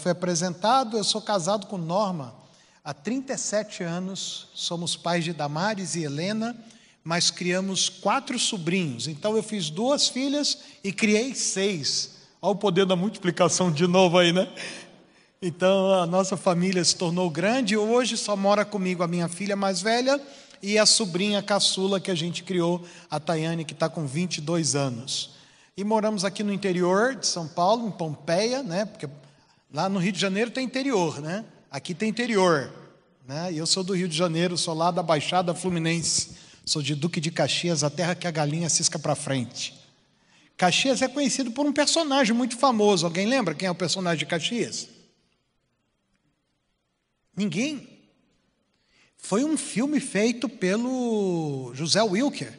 foi apresentado. Eu sou casado com Norma há 37 anos, somos pais de Damares e Helena, mas criamos quatro sobrinhos. Então eu fiz duas filhas e criei seis. Olha o poder da multiplicação de novo aí, né? Então a nossa família se tornou grande hoje só mora comigo a minha filha mais velha e a sobrinha caçula que a gente criou, a Tayane, que está com 22 anos. E moramos aqui no interior de São Paulo, em Pompeia, né? Porque lá no Rio de Janeiro tem interior, né? Aqui tem interior. Né? Eu sou do Rio de Janeiro, sou lá da Baixada Fluminense. Sou de Duque de Caxias, a terra que a galinha cisca para frente. Caxias é conhecido por um personagem muito famoso. Alguém lembra quem é o personagem de Caxias? Ninguém. Foi um filme feito pelo José Wilker.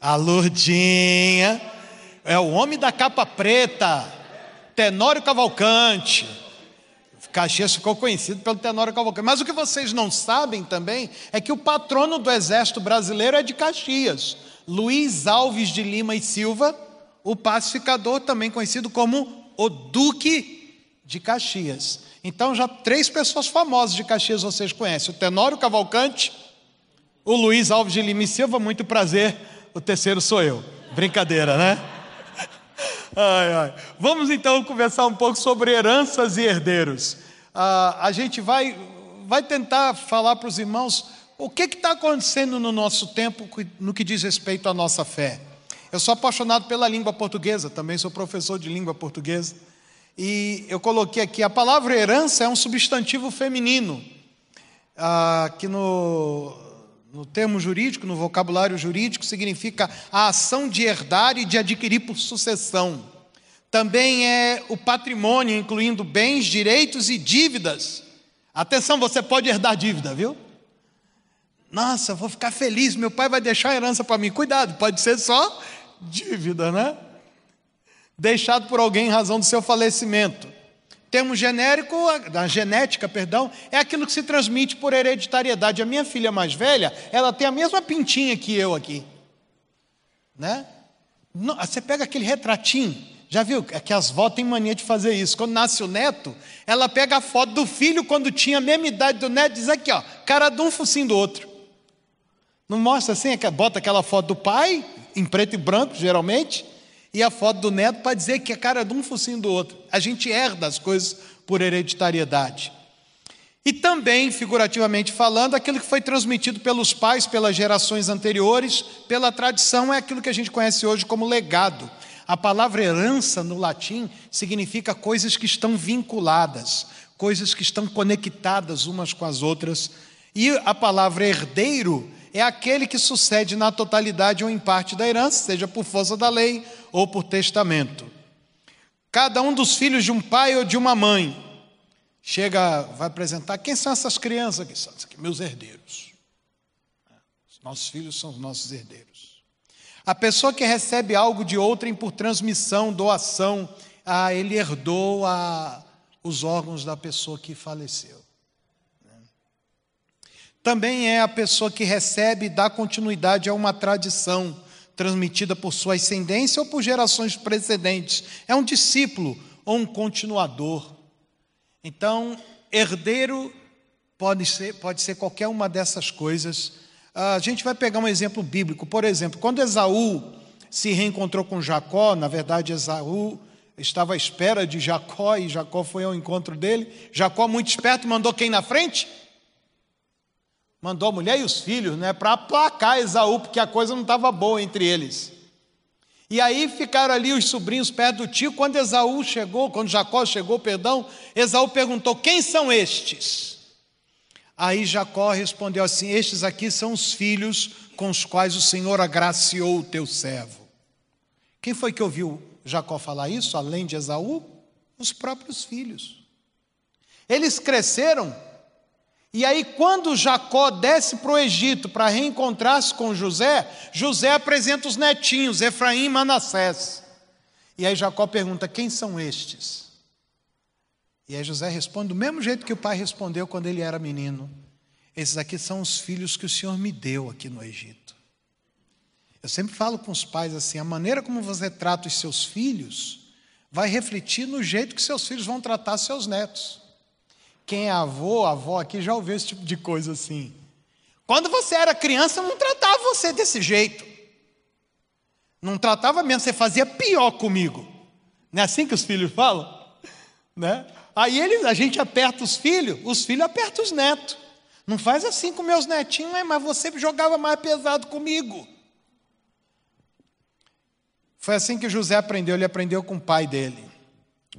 A Lourdinha. É o homem da capa preta. Tenório Cavalcante. Caxias ficou conhecido pelo Tenório Cavalcante. Mas o que vocês não sabem também é que o patrono do Exército Brasileiro é de Caxias. Luiz Alves de Lima e Silva, o pacificador, também conhecido como o Duque de Caxias. Então, já três pessoas famosas de Caxias vocês conhecem: o Tenório Cavalcante, o Luiz Alves de Lima e Silva, muito prazer, o terceiro sou eu. Brincadeira, né? Ai, ai. Vamos então conversar um pouco sobre heranças e herdeiros. Ah, a gente vai, vai tentar falar para os irmãos o que está acontecendo no nosso tempo no que diz respeito à nossa fé. Eu sou apaixonado pela língua portuguesa, também sou professor de língua portuguesa. E eu coloquei aqui: a palavra herança é um substantivo feminino, ah, que no, no termo jurídico, no vocabulário jurídico, significa a ação de herdar e de adquirir por sucessão. Também é o patrimônio, incluindo bens, direitos e dívidas. Atenção, você pode herdar dívida, viu? Nossa, vou ficar feliz, meu pai vai deixar herança para mim. Cuidado, pode ser só dívida, né? Deixado por alguém em razão do seu falecimento. Termo genérico, da genética, perdão, é aquilo que se transmite por hereditariedade. A minha filha mais velha, ela tem a mesma pintinha que eu aqui. Né? Você pega aquele retratinho, já viu é que as vós têm mania de fazer isso. Quando nasce o neto, ela pega a foto do filho quando tinha a mesma idade do neto e diz aqui, ó, cara de um focinho do outro. Não mostra assim, é bota aquela foto do pai, em preto e branco, geralmente, e a foto do neto para dizer que a cara de um focinho do outro. A gente herda as coisas por hereditariedade. E também, figurativamente falando, aquilo que foi transmitido pelos pais, pelas gerações anteriores, pela tradição, é aquilo que a gente conhece hoje como legado. A palavra herança no latim significa coisas que estão vinculadas, coisas que estão conectadas umas com as outras. E a palavra herdeiro é aquele que sucede na totalidade ou em parte da herança, seja por força da lei ou por testamento. Cada um dos filhos de um pai ou de uma mãe chega, vai apresentar quem são essas crianças aqui? São aqui, meus herdeiros. Os nossos filhos são os nossos herdeiros. A pessoa que recebe algo de outrem por transmissão, doação, ah, ele herdou a, os órgãos da pessoa que faleceu também é a pessoa que recebe e dá continuidade a uma tradição transmitida por sua ascendência ou por gerações precedentes. É um discípulo ou um continuador. Então, herdeiro pode ser, pode ser qualquer uma dessas coisas. A gente vai pegar um exemplo bíblico. Por exemplo, quando Esaú se reencontrou com Jacó, na verdade, Esaú estava à espera de Jacó e Jacó foi ao encontro dele. Jacó, muito esperto, mandou quem na frente? Mandou a mulher e os filhos, né, para aplacar Esaú, porque a coisa não estava boa entre eles. E aí ficaram ali os sobrinhos perto do tio. Quando Esaú chegou, quando Jacó chegou, perdão, Esaú perguntou: Quem são estes? Aí Jacó respondeu assim: Estes aqui são os filhos com os quais o Senhor agraciou o teu servo. Quem foi que ouviu Jacó falar isso, além de Esaú? Os próprios filhos. Eles cresceram e aí, quando Jacó desce para o Egito para reencontrar-se com José, José apresenta os netinhos, Efraim e Manassés. E aí Jacó pergunta: quem são estes? E aí José responde do mesmo jeito que o pai respondeu quando ele era menino: Esses aqui são os filhos que o Senhor me deu aqui no Egito. Eu sempre falo com os pais assim: a maneira como você trata os seus filhos vai refletir no jeito que seus filhos vão tratar seus netos. Quem é avô, avó aqui já ouviu esse tipo de coisa assim. Quando você era criança, não tratava você desse jeito. Não tratava mesmo, você fazia pior comigo. Não é assim que os filhos falam? Né? Aí eles, a gente aperta os filhos, os filhos apertam os netos. Não faz assim com meus netinhos, mas você jogava mais pesado comigo. Foi assim que José aprendeu, ele aprendeu com o pai dele.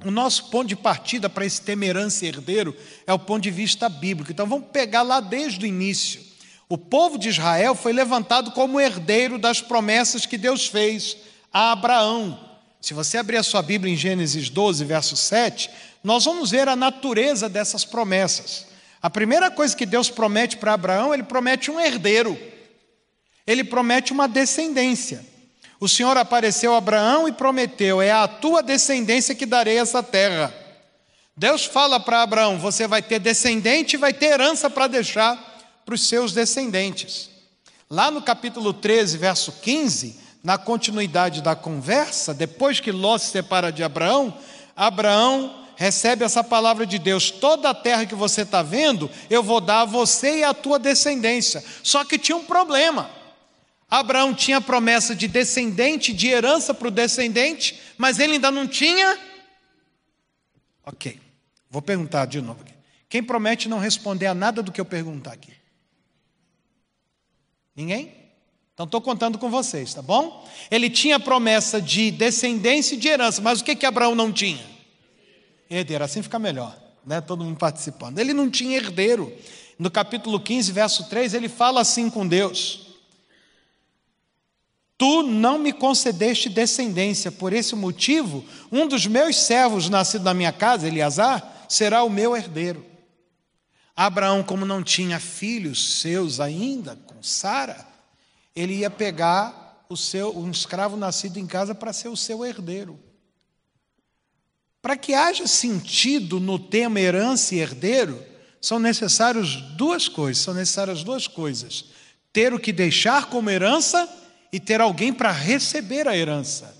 O nosso ponto de partida para esse temerança herdeiro é o ponto de vista bíblico. Então vamos pegar lá desde o início. O povo de Israel foi levantado como herdeiro das promessas que Deus fez a Abraão. Se você abrir a sua Bíblia em Gênesis 12, verso 7, nós vamos ver a natureza dessas promessas. A primeira coisa que Deus promete para Abraão, ele promete um herdeiro. Ele promete uma descendência. O Senhor apareceu a Abraão e prometeu: É a tua descendência que darei essa terra. Deus fala para Abraão: Você vai ter descendente e vai ter herança para deixar para os seus descendentes. Lá no capítulo 13, verso 15, na continuidade da conversa, depois que Ló se separa de Abraão, Abraão recebe essa palavra de Deus: toda a terra que você está vendo, eu vou dar a você e a tua descendência. Só que tinha um problema. Abraão tinha promessa de descendente, de herança para o descendente, mas ele ainda não tinha. Ok, vou perguntar de novo aqui. Quem promete não responder a nada do que eu perguntar aqui? Ninguém? Então estou contando com vocês, tá bom? Ele tinha promessa de descendência e de herança, mas o que que Abraão não tinha? Herdeiro, assim fica melhor, né? Todo mundo participando. Ele não tinha herdeiro. No capítulo 15, verso 3, ele fala assim com Deus: Tu não me concedeste descendência, por esse motivo, um dos meus servos nascido na minha casa, Eleazar, será o meu herdeiro. Abraão, como não tinha filhos seus ainda, com Sara, ele ia pegar o seu, um escravo nascido em casa para ser o seu herdeiro. Para que haja sentido no tema herança e herdeiro, são necessárias duas coisas, são necessárias duas coisas: ter o que deixar como herança e ter alguém para receber a herança.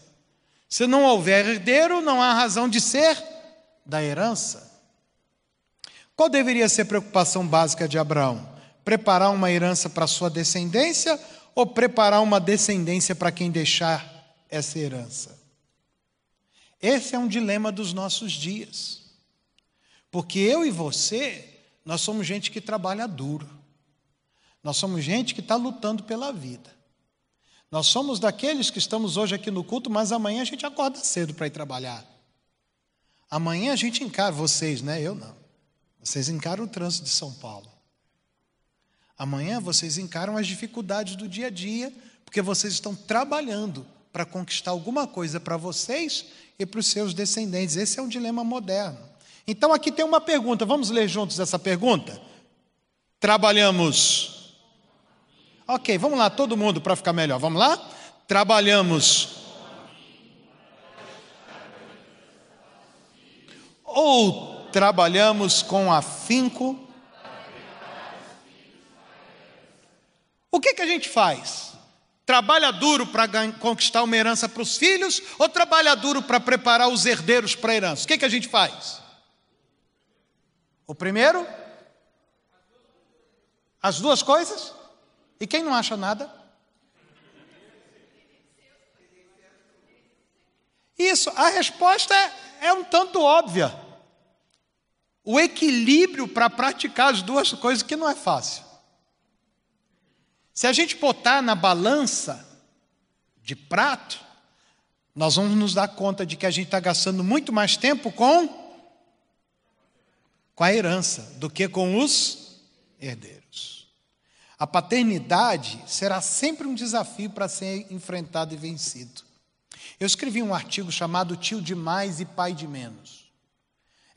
Se não houver herdeiro, não há razão de ser da herança. Qual deveria ser a preocupação básica de Abraão? Preparar uma herança para sua descendência ou preparar uma descendência para quem deixar essa herança? Esse é um dilema dos nossos dias. Porque eu e você, nós somos gente que trabalha duro. Nós somos gente que está lutando pela vida. Nós somos daqueles que estamos hoje aqui no culto, mas amanhã a gente acorda cedo para ir trabalhar. Amanhã a gente encara, vocês, né? Eu não. Vocês encaram o trânsito de São Paulo. Amanhã vocês encaram as dificuldades do dia a dia, porque vocês estão trabalhando para conquistar alguma coisa para vocês e para os seus descendentes. Esse é um dilema moderno. Então aqui tem uma pergunta, vamos ler juntos essa pergunta? Trabalhamos Ok, vamos lá, todo mundo para ficar melhor. Vamos lá? Trabalhamos. Ou trabalhamos com afinco. O que, que a gente faz? Trabalha duro para conquistar uma herança para os filhos ou trabalha duro para preparar os herdeiros para a herança? O que, que a gente faz? O primeiro? As duas coisas? E quem não acha nada? Isso, a resposta é, é um tanto óbvia. O equilíbrio para praticar as duas coisas que não é fácil. Se a gente botar na balança de prato, nós vamos nos dar conta de que a gente está gastando muito mais tempo com, com a herança do que com os herdeiros. A paternidade será sempre um desafio para ser enfrentado e vencido. Eu escrevi um artigo chamado Tio de Mais e Pai de Menos.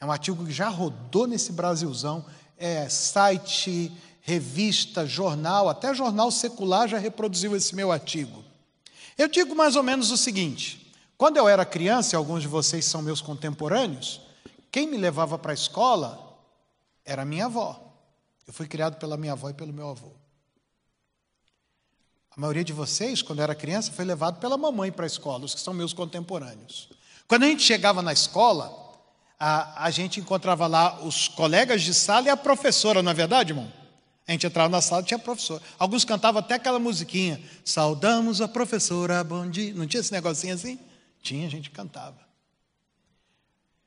É um artigo que já rodou nesse Brasilzão, é site, revista, jornal, até jornal secular já reproduziu esse meu artigo. Eu digo mais ou menos o seguinte: quando eu era criança, e alguns de vocês são meus contemporâneos, quem me levava para a escola era minha avó. Eu fui criado pela minha avó e pelo meu avô. A maioria de vocês, quando era criança, foi levado pela mamãe para a escola, os que são meus contemporâneos. Quando a gente chegava na escola, a, a gente encontrava lá os colegas de sala e a professora, não é verdade, irmão? A gente entrava na sala e tinha professor. Alguns cantavam até aquela musiquinha. Saudamos a professora, bom dia. Não tinha esse negocinho assim? Tinha, a gente cantava.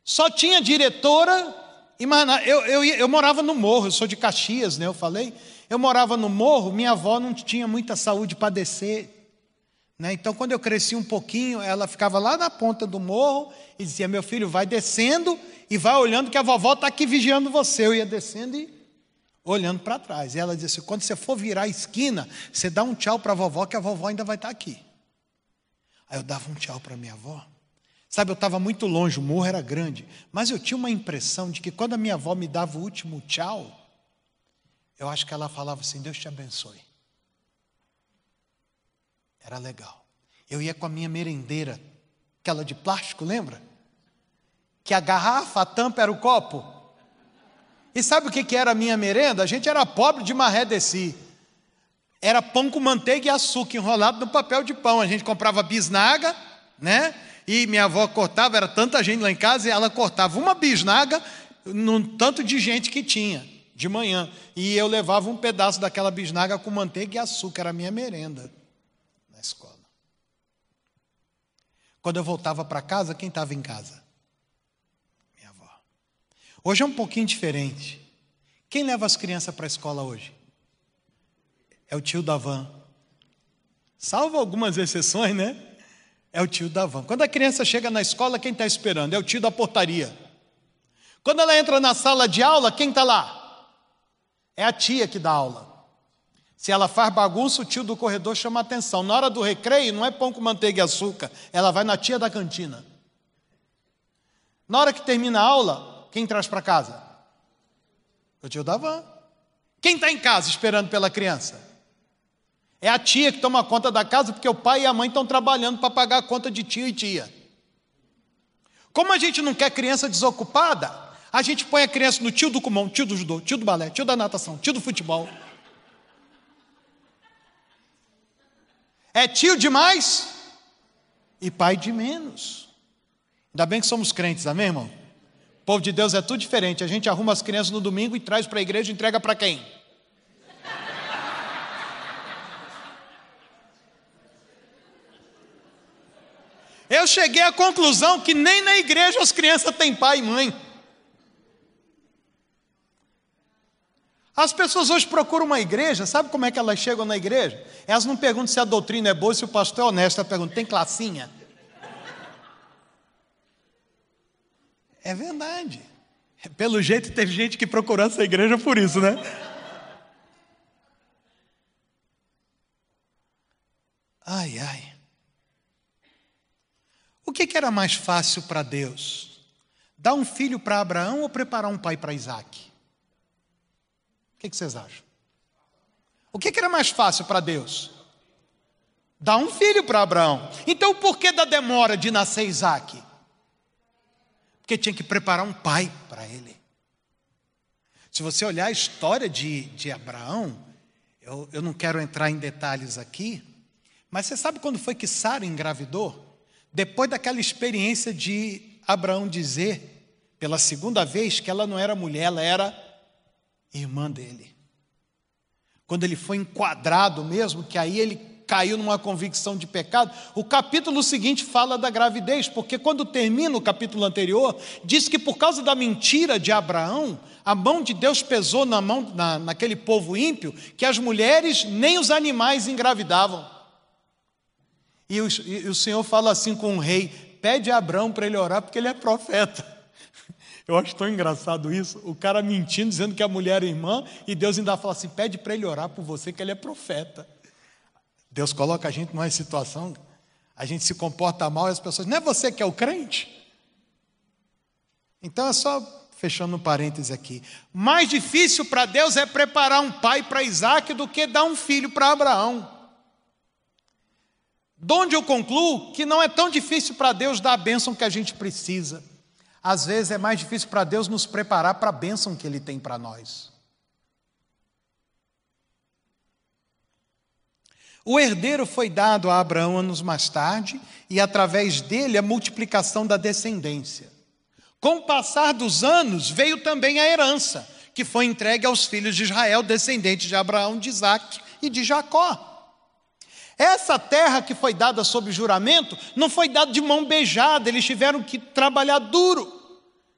Só tinha diretora e mais nada. Eu, eu, eu morava no morro, eu sou de Caxias, né? Eu falei. Eu morava no morro, minha avó não tinha muita saúde para descer. Né? Então, quando eu cresci um pouquinho, ela ficava lá na ponta do morro e dizia: Meu filho, vai descendo e vai olhando que a vovó está aqui vigiando você. Eu ia descendo e olhando para trás. E ela disse: Quando você for virar a esquina, você dá um tchau para a vovó, que a vovó ainda vai estar tá aqui. Aí eu dava um tchau para minha avó. Sabe, eu estava muito longe, o morro era grande, mas eu tinha uma impressão de que quando a minha avó me dava o último tchau, eu acho que ela falava assim: Deus te abençoe. Era legal. Eu ia com a minha merendeira, aquela de plástico, lembra? Que a garrafa, a tampa era o copo. E sabe o que era a minha merenda? A gente era pobre de maré de si. Era pão com manteiga e açúcar enrolado no papel de pão. A gente comprava bisnaga, né? E minha avó cortava, era tanta gente lá em casa, e ela cortava uma bisnaga num tanto de gente que tinha de manhã. E eu levava um pedaço daquela bisnaga com manteiga e açúcar, era a minha merenda na escola. Quando eu voltava para casa, quem estava em casa? Minha avó. Hoje é um pouquinho diferente. Quem leva as crianças para a escola hoje? É o tio da van. Salvo algumas exceções, né? É o tio da van. Quando a criança chega na escola, quem está esperando? É o tio da portaria. Quando ela entra na sala de aula, quem está lá? É a tia que dá aula. Se ela faz bagunça, o tio do corredor chama atenção. Na hora do recreio, não é pão com manteiga e açúcar, ela vai na tia da cantina. Na hora que termina a aula, quem traz para casa? O tio da van. Quem está em casa esperando pela criança? É a tia que toma conta da casa, porque o pai e a mãe estão trabalhando para pagar a conta de tio e tia. Como a gente não quer criança desocupada, a gente põe a criança no tio do comum, tio do judô, tio do balé, tio da natação, tio do futebol. É tio demais e pai de menos. Ainda bem que somos crentes, amém, irmão? O povo de Deus é tudo diferente. A gente arruma as crianças no domingo e traz para a igreja e entrega para quem? Eu cheguei à conclusão que nem na igreja as crianças têm pai e mãe. As pessoas hoje procuram uma igreja, sabe como é que elas chegam na igreja? Elas não perguntam se a doutrina é boa, se o pastor é honesto, elas perguntam: tem classinha? É verdade. Pelo jeito, teve gente que procurou essa igreja por isso, né? Ai, ai. O que, que era mais fácil para Deus? Dar um filho para Abraão ou preparar um pai para Isaac? Que, que vocês acham? O que, que era mais fácil para Deus? Dar um filho para Abraão. Então, por que da demora de nascer Isaac? Porque tinha que preparar um pai para ele. Se você olhar a história de, de Abraão, eu, eu não quero entrar em detalhes aqui, mas você sabe quando foi que Sara engravidou? Depois daquela experiência de Abraão dizer, pela segunda vez, que ela não era mulher, ela era irmã dele. Quando ele foi enquadrado mesmo, que aí ele caiu numa convicção de pecado. O capítulo seguinte fala da gravidez, porque quando termina o capítulo anterior, diz que por causa da mentira de Abraão, a mão de Deus pesou na mão na, naquele povo ímpio, que as mulheres nem os animais engravidavam. E o, e o Senhor fala assim com o rei: pede a Abraão para ele orar, porque ele é profeta. Eu acho tão engraçado isso. O cara mentindo, dizendo que a mulher é irmã, e Deus ainda fala assim: pede para ele orar por você, que ele é profeta. Deus coloca a gente numa situação, a gente se comporta mal e as pessoas, não é você que é o crente? Então é só, fechando um parêntese aqui: mais difícil para Deus é preparar um pai para Isaac do que dar um filho para Abraão. Donde eu concluo que não é tão difícil para Deus dar a bênção que a gente precisa. Às vezes é mais difícil para Deus nos preparar para a bênção que Ele tem para nós. O herdeiro foi dado a Abraão anos mais tarde, e através dele a multiplicação da descendência. Com o passar dos anos, veio também a herança, que foi entregue aos filhos de Israel, descendentes de Abraão, de Isaac e de Jacó. Essa terra que foi dada sob juramento não foi dada de mão beijada, eles tiveram que trabalhar duro,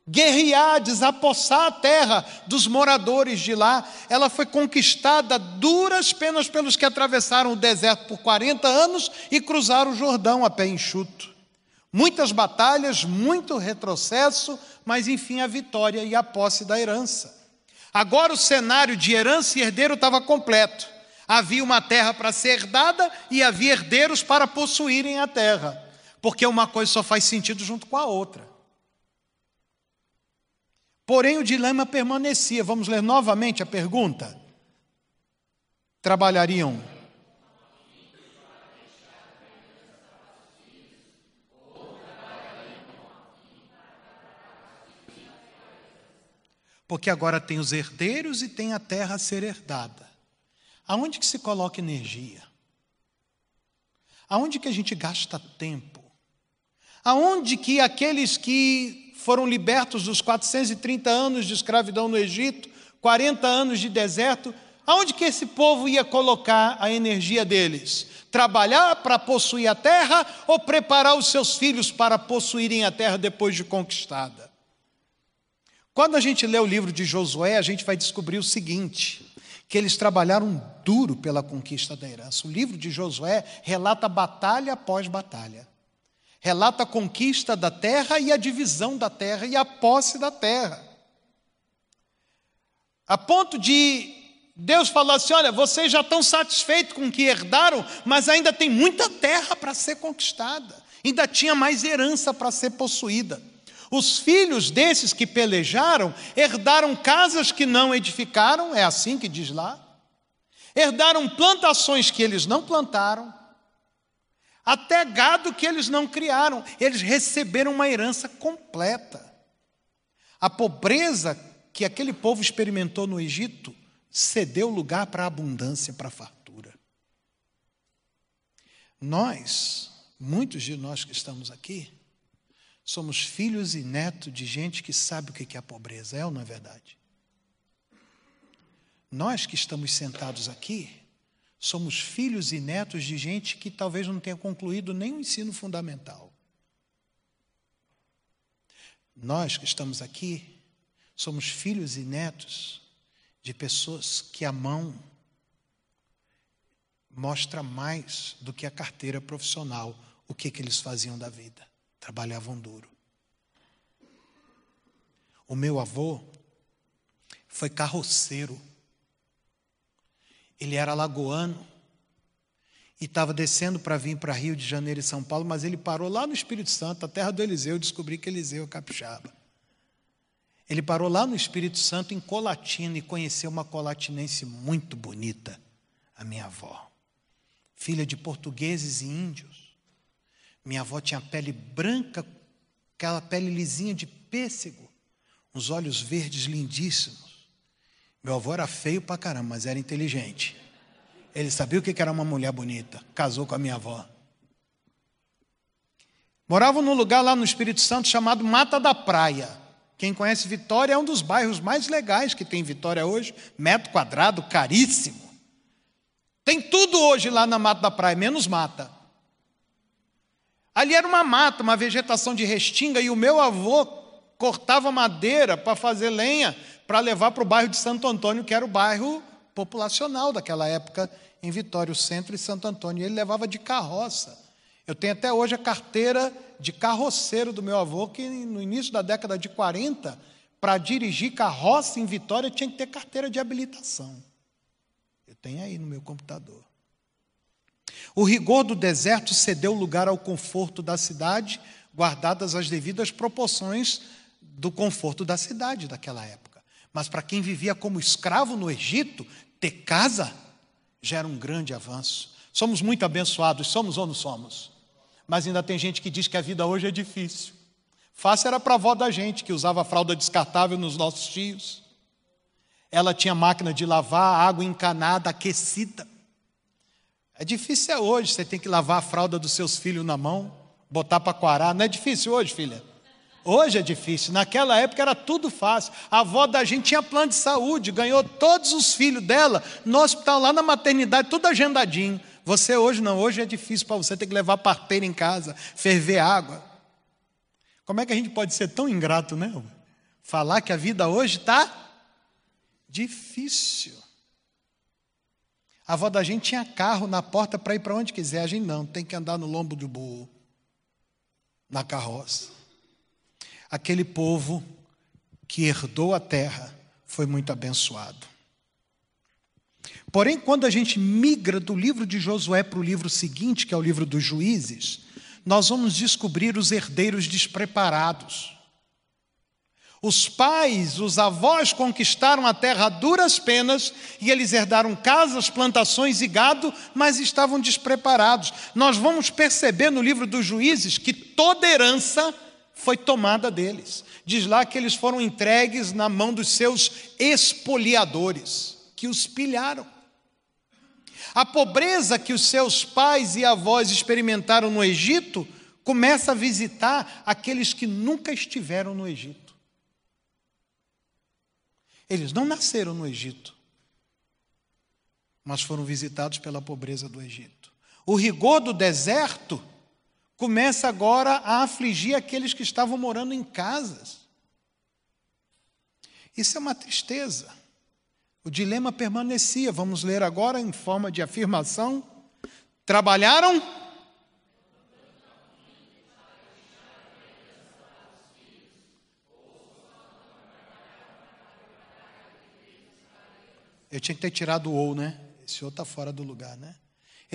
guerrear, desapossar a terra dos moradores de lá. Ela foi conquistada duras penas pelos que atravessaram o deserto por 40 anos e cruzaram o Jordão a pé enxuto. Muitas batalhas, muito retrocesso, mas enfim a vitória e a posse da herança. Agora o cenário de herança e herdeiro estava completo. Havia uma terra para ser herdada e havia herdeiros para possuírem a terra, porque uma coisa só faz sentido junto com a outra. Porém, o dilema permanecia. Vamos ler novamente a pergunta. Trabalhariam porque agora tem os herdeiros e tem a terra a ser herdada. Aonde que se coloca energia? Aonde que a gente gasta tempo? Aonde que aqueles que foram libertos dos 430 anos de escravidão no Egito, 40 anos de deserto, aonde que esse povo ia colocar a energia deles? Trabalhar para possuir a terra ou preparar os seus filhos para possuírem a terra depois de conquistada? Quando a gente lê o livro de Josué, a gente vai descobrir o seguinte: que eles trabalharam duro pela conquista da herança. O livro de Josué relata batalha após batalha. Relata a conquista da terra e a divisão da terra e a posse da terra. A ponto de Deus falar assim: olha, vocês já estão satisfeitos com o que herdaram, mas ainda tem muita terra para ser conquistada, ainda tinha mais herança para ser possuída. Os filhos desses que pelejaram herdaram casas que não edificaram, é assim que diz lá. Herdaram plantações que eles não plantaram, até gado que eles não criaram. Eles receberam uma herança completa. A pobreza que aquele povo experimentou no Egito cedeu lugar para a abundância, para a fartura. Nós, muitos de nós que estamos aqui, Somos filhos e netos de gente que sabe o que é a pobreza, é ou não é verdade? Nós que estamos sentados aqui, somos filhos e netos de gente que talvez não tenha concluído nem o ensino fundamental. Nós que estamos aqui, somos filhos e netos de pessoas que a mão mostra mais do que a carteira profissional o que, que eles faziam da vida trabalhavam duro. O meu avô foi carroceiro. Ele era lagoano e estava descendo para vir para Rio de Janeiro e São Paulo, mas ele parou lá no Espírito Santo, a terra do Eliseu, descobri que Eliseu é capixaba. Ele parou lá no Espírito Santo, em Colatina, e conheceu uma colatinense muito bonita, a minha avó, filha de portugueses e índios. Minha avó tinha pele branca, aquela pele lisinha de pêssego, uns olhos verdes lindíssimos. Meu avô era feio pra caramba, mas era inteligente. Ele sabia o que era uma mulher bonita. Casou com a minha avó. Moravam num lugar lá no Espírito Santo chamado Mata da Praia. Quem conhece Vitória é um dos bairros mais legais que tem Vitória hoje. Metro quadrado, caríssimo. Tem tudo hoje lá na Mata da Praia, menos mata. Ali era uma mata, uma vegetação de restinga, e o meu avô cortava madeira para fazer lenha para levar para o bairro de Santo Antônio, que era o bairro populacional daquela época em Vitória, o centro e Santo Antônio. E ele levava de carroça. Eu tenho até hoje a carteira de carroceiro do meu avô, que no início da década de 40, para dirigir carroça em Vitória, tinha que ter carteira de habilitação. Eu tenho aí no meu computador. O rigor do deserto cedeu lugar ao conforto da cidade, guardadas as devidas proporções do conforto da cidade daquela época. Mas para quem vivia como escravo no Egito, ter casa já era um grande avanço. Somos muito abençoados, somos ou não somos? Mas ainda tem gente que diz que a vida hoje é difícil. Fácil era para a avó da gente, que usava fralda descartável nos nossos tios. Ela tinha máquina de lavar, água encanada, aquecida. É difícil é hoje, você tem que lavar a fralda dos seus filhos na mão, botar para quarar. Não é difícil hoje, filha? Hoje é difícil. Naquela época era tudo fácil. A avó da gente tinha plano de saúde, ganhou todos os filhos dela no hospital, lá na maternidade, tudo agendadinho. Você hoje não, hoje é difícil para você ter que levar parteira em casa, ferver água. Como é que a gente pode ser tão ingrato, né? Falar que a vida hoje está difícil. A avó da gente tinha carro na porta para ir para onde quiser, a gente não, tem que andar no lombo do burro, na carroça. Aquele povo que herdou a terra foi muito abençoado. Porém, quando a gente migra do livro de Josué para o livro seguinte, que é o livro dos juízes, nós vamos descobrir os herdeiros despreparados. Os pais, os avós conquistaram a terra a duras penas e eles herdaram casas, plantações e gado, mas estavam despreparados. Nós vamos perceber no livro dos juízes que toda herança foi tomada deles. Diz lá que eles foram entregues na mão dos seus espoliadores, que os pilharam. A pobreza que os seus pais e avós experimentaram no Egito começa a visitar aqueles que nunca estiveram no Egito. Eles não nasceram no Egito, mas foram visitados pela pobreza do Egito. O rigor do deserto começa agora a afligir aqueles que estavam morando em casas. Isso é uma tristeza. O dilema permanecia. Vamos ler agora em forma de afirmação. Trabalharam? Eu tinha que ter tirado o ou, né? Esse ou está fora do lugar, né?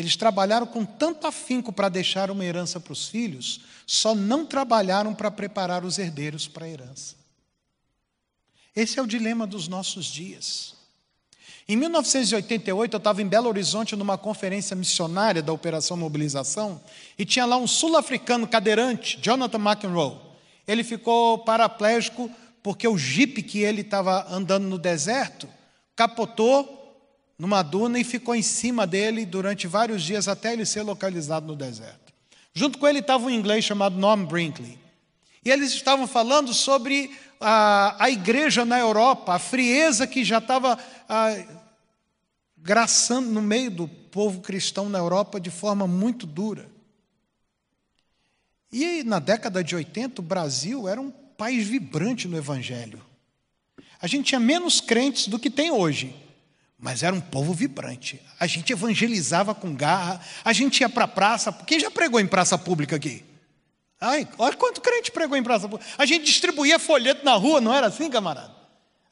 Eles trabalharam com tanto afinco para deixar uma herança para os filhos, só não trabalharam para preparar os herdeiros para a herança. Esse é o dilema dos nossos dias. Em 1988, eu estava em Belo Horizonte numa conferência missionária da Operação Mobilização e tinha lá um sul-africano cadeirante, Jonathan McEnroe. Ele ficou paraplégico porque o jipe que ele estava andando no deserto capotou numa duna e ficou em cima dele durante vários dias até ele ser localizado no deserto. Junto com ele estava um inglês chamado Norm Brinkley. E eles estavam falando sobre a, a igreja na Europa, a frieza que já estava graçando no meio do povo cristão na Europa de forma muito dura. E na década de 80, o Brasil era um país vibrante no Evangelho. A gente tinha menos crentes do que tem hoje, mas era um povo vibrante. A gente evangelizava com garra, a gente ia para a praça. Quem já pregou em praça pública aqui? Ai, olha quanto crente pregou em praça pública. A gente distribuía folheto na rua, não era assim, camarada?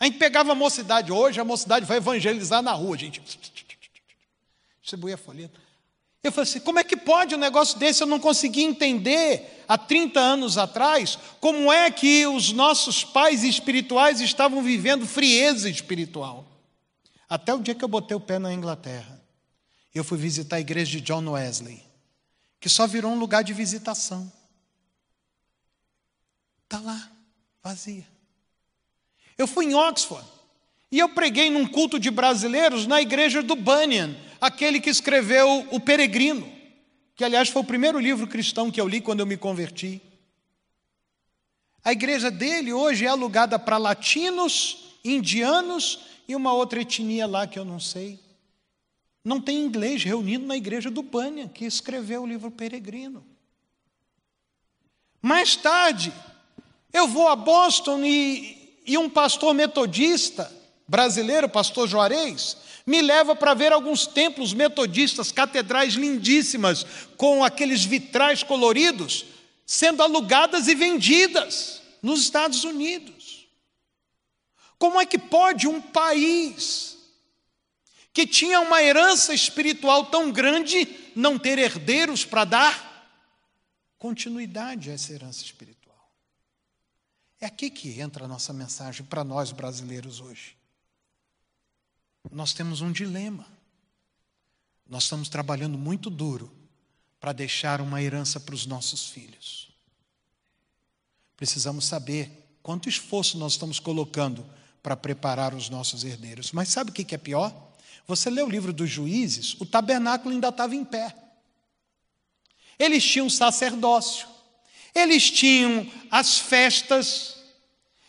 A gente pegava a mocidade, hoje a mocidade vai evangelizar na rua, a gente. Distribuía folheto. Eu falei assim: como é que pode um negócio desse? Eu não consegui entender há 30 anos atrás como é que os nossos pais espirituais estavam vivendo frieza espiritual. Até o dia que eu botei o pé na Inglaterra. Eu fui visitar a igreja de John Wesley, que só virou um lugar de visitação. Está lá, vazia. Eu fui em Oxford e eu preguei num culto de brasileiros na igreja do Bunyan, aquele que escreveu O Peregrino, que aliás foi o primeiro livro cristão que eu li quando eu me converti. A igreja dele hoje é alugada para latinos, indianos e uma outra etnia lá que eu não sei. Não tem inglês reunido na igreja do Bunyan, que escreveu o livro Peregrino. Mais tarde, eu vou a Boston e e um pastor metodista brasileiro, pastor Juarez, me leva para ver alguns templos metodistas, catedrais lindíssimas, com aqueles vitrais coloridos, sendo alugadas e vendidas nos Estados Unidos. Como é que pode um país que tinha uma herança espiritual tão grande não ter herdeiros para dar continuidade a essa herança espiritual? É aqui que entra a nossa mensagem para nós brasileiros hoje. Nós temos um dilema. Nós estamos trabalhando muito duro para deixar uma herança para os nossos filhos. Precisamos saber quanto esforço nós estamos colocando para preparar os nossos herdeiros. Mas sabe o que é pior? Você lê o livro dos juízes, o tabernáculo ainda estava em pé. Eles tinham sacerdócio, eles tinham as festas,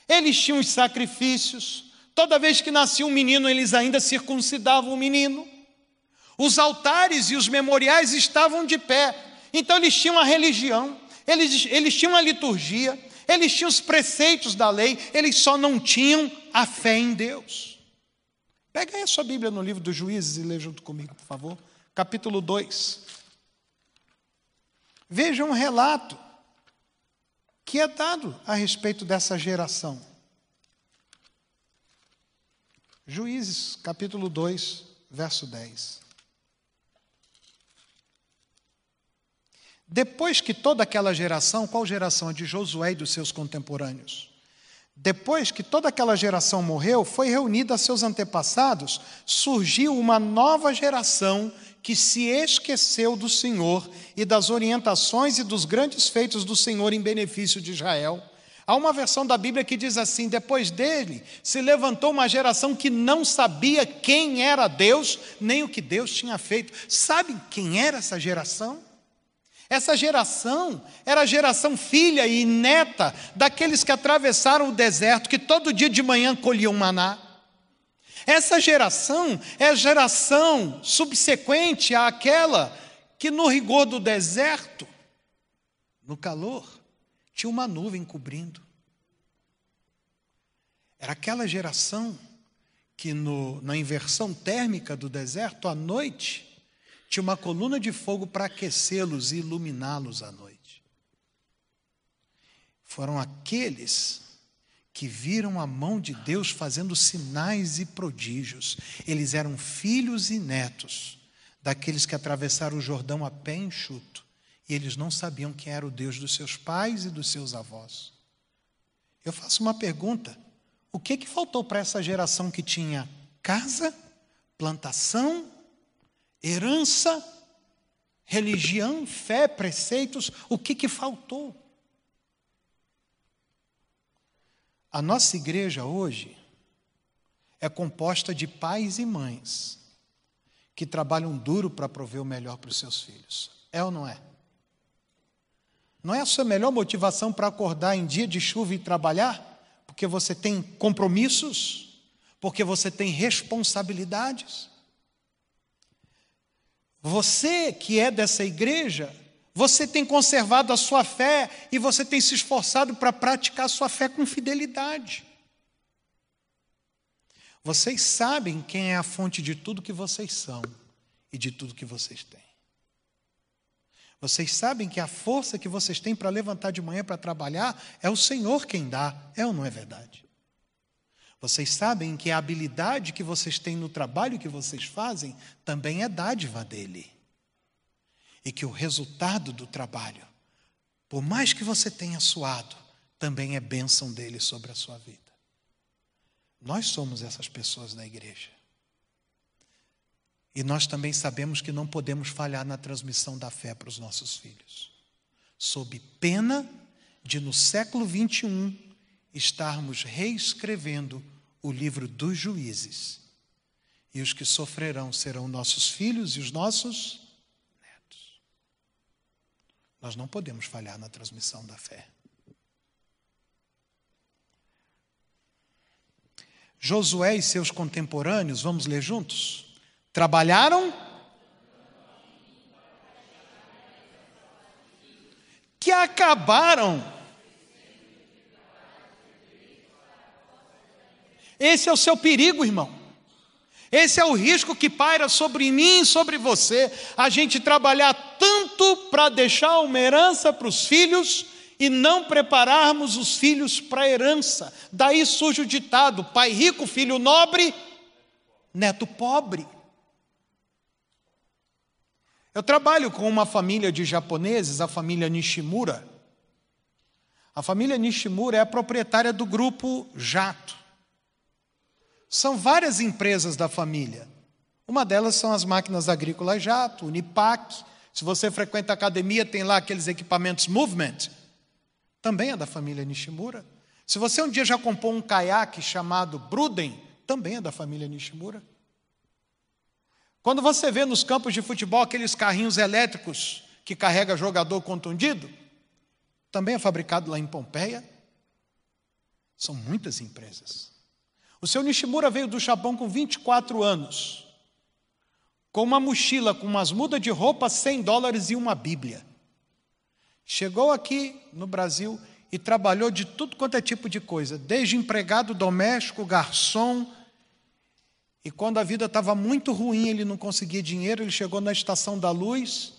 eles tinham os sacrifícios. Toda vez que nascia um menino, eles ainda circuncidavam o menino. Os altares e os memoriais estavam de pé. Então eles tinham a religião, eles, eles tinham a liturgia, eles tinham os preceitos da lei, eles só não tinham a fé em Deus. Pega aí a sua Bíblia no livro dos Juízes e lê junto comigo, por favor. Capítulo 2. Veja um relato que é dado a respeito dessa geração. Juízes, capítulo 2, verso 10. Depois que toda aquela geração, qual geração? A de Josué e dos seus contemporâneos. Depois que toda aquela geração morreu, foi reunida a seus antepassados, surgiu uma nova geração que se esqueceu do Senhor e das orientações e dos grandes feitos do Senhor em benefício de Israel. Há uma versão da Bíblia que diz assim: depois dele se levantou uma geração que não sabia quem era Deus, nem o que Deus tinha feito. Sabe quem era essa geração? Essa geração era a geração filha e neta daqueles que atravessaram o deserto, que todo dia de manhã colhiam maná. Essa geração é a geração subsequente àquela que, no rigor do deserto, no calor, tinha uma nuvem cobrindo. Era aquela geração que, no, na inversão térmica do deserto, à noite, tinha uma coluna de fogo para aquecê-los e iluminá-los à noite. Foram aqueles que viram a mão de Deus fazendo sinais e prodígios. Eles eram filhos e netos daqueles que atravessaram o Jordão a pé enxuto. E eles não sabiam quem era o Deus dos seus pais e dos seus avós. Eu faço uma pergunta: o que, que faltou para essa geração que tinha casa, plantação herança, religião, fé, preceitos, o que, que faltou? A nossa igreja hoje é composta de pais e mães que trabalham duro para prover o melhor para os seus filhos. É ou não é? Não é a sua melhor motivação para acordar em dia de chuva e trabalhar? Porque você tem compromissos? Porque você tem responsabilidades? Você que é dessa igreja, você tem conservado a sua fé e você tem se esforçado para praticar a sua fé com fidelidade. Vocês sabem quem é a fonte de tudo que vocês são e de tudo que vocês têm. Vocês sabem que a força que vocês têm para levantar de manhã para trabalhar é o Senhor quem dá, é ou não é verdade? Vocês sabem que a habilidade que vocês têm no trabalho que vocês fazem também é dádiva dele. E que o resultado do trabalho, por mais que você tenha suado, também é bênção dele sobre a sua vida. Nós somos essas pessoas da igreja. E nós também sabemos que não podemos falhar na transmissão da fé para os nossos filhos, sob pena de, no século 21, estarmos reescrevendo o livro dos juízes. E os que sofrerão serão nossos filhos e os nossos netos. Nós não podemos falhar na transmissão da fé. Josué e seus contemporâneos, vamos ler juntos? Trabalharam que acabaram Esse é o seu perigo, irmão. Esse é o risco que paira sobre mim e sobre você. A gente trabalhar tanto para deixar uma herança para os filhos e não prepararmos os filhos para a herança. Daí surge o ditado: pai rico, filho nobre, neto pobre. Eu trabalho com uma família de japoneses, a família Nishimura. A família Nishimura é a proprietária do grupo Jato. São várias empresas da família. Uma delas são as máquinas agrícolas jato, Unipac. Se você frequenta a academia, tem lá aqueles equipamentos Movement. Também é da família Nishimura. Se você um dia já comprou um caiaque chamado Bruden, também é da família Nishimura. Quando você vê nos campos de futebol aqueles carrinhos elétricos que carrega jogador contundido, também é fabricado lá em Pompeia. São muitas empresas. O seu Nishimura veio do Japão com 24 anos, com uma mochila, com umas mudas de roupa, 100 dólares e uma Bíblia. Chegou aqui no Brasil e trabalhou de tudo quanto é tipo de coisa, desde empregado doméstico, garçom. E quando a vida estava muito ruim, ele não conseguia dinheiro, ele chegou na estação da luz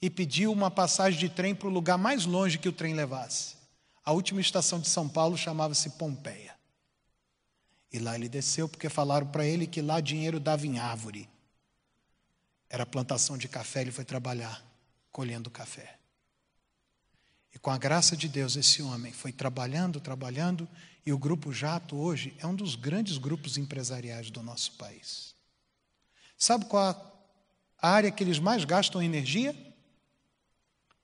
e pediu uma passagem de trem para o lugar mais longe que o trem levasse. A última estação de São Paulo chamava-se Pompeia. E lá ele desceu porque falaram para ele que lá dinheiro dava em árvore. Era plantação de café, ele foi trabalhar colhendo café. E com a graça de Deus, esse homem foi trabalhando, trabalhando, e o Grupo Jato hoje é um dos grandes grupos empresariais do nosso país. Sabe qual a área que eles mais gastam energia?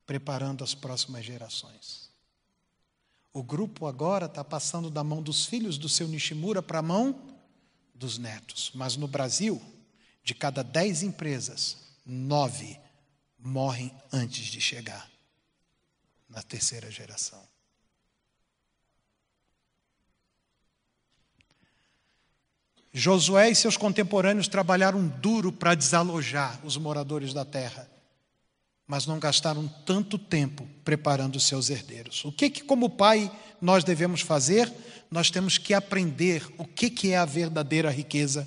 Preparando as próximas gerações. O grupo agora está passando da mão dos filhos do seu Nishimura para a mão dos netos. Mas no Brasil, de cada dez empresas, nove morrem antes de chegar na terceira geração. Josué e seus contemporâneos trabalharam duro para desalojar os moradores da terra, mas não gastaram tanto tempo preparando seus herdeiros. O que, que como pai, nós devemos fazer? Nós temos que aprender o que, que é a verdadeira riqueza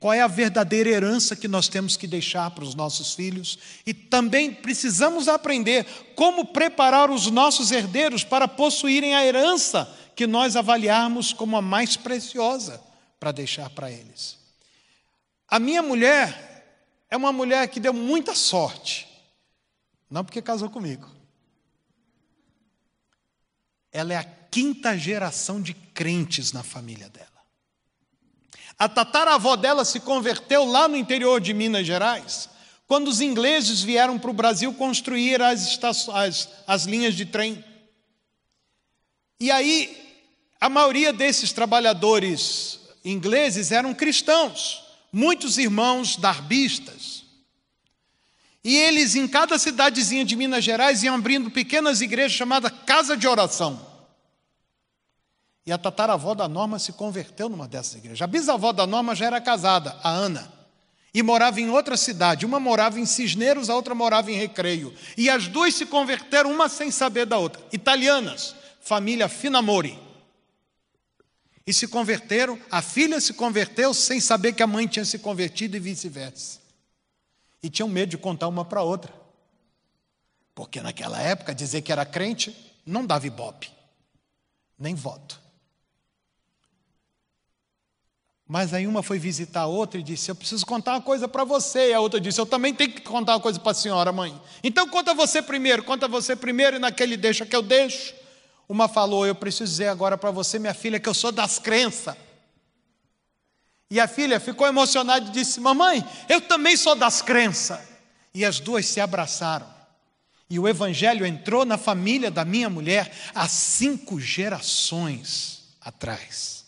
qual é a verdadeira herança que nós temos que deixar para os nossos filhos e também precisamos aprender como preparar os nossos herdeiros para possuírem a herança que nós avaliarmos como a mais preciosa para deixar para eles. A minha mulher é uma mulher que deu muita sorte, não porque casou comigo. Ela é a quinta geração de crentes na família dela. A tataravó dela se converteu lá no interior de Minas Gerais, quando os ingleses vieram para o Brasil construir as, as, as linhas de trem. E aí, a maioria desses trabalhadores ingleses eram cristãos, muitos irmãos darbistas. E eles, em cada cidadezinha de Minas Gerais, iam abrindo pequenas igrejas chamadas Casa de Oração. E a tataravó da Norma se converteu numa dessas igrejas. A bisavó da Norma já era casada, a Ana, e morava em outra cidade. Uma morava em Cisneiros, a outra morava em Recreio. E as duas se converteram, uma sem saber da outra. Italianas, família Finamori. E se converteram, a filha se converteu sem saber que a mãe tinha se convertido e vice-versa. E tinham medo de contar uma para outra. Porque naquela época dizer que era crente não dava ibope, nem voto. Mas aí uma foi visitar a outra e disse: Eu preciso contar uma coisa para você. E a outra disse: Eu também tenho que contar uma coisa para a senhora, mãe. Então conta você primeiro, conta você primeiro, e naquele deixa que eu deixo. Uma falou: Eu preciso dizer agora para você, minha filha, que eu sou das crenças. E a filha ficou emocionada e disse: Mamãe, eu também sou das crenças. E as duas se abraçaram. E o evangelho entrou na família da minha mulher há cinco gerações atrás.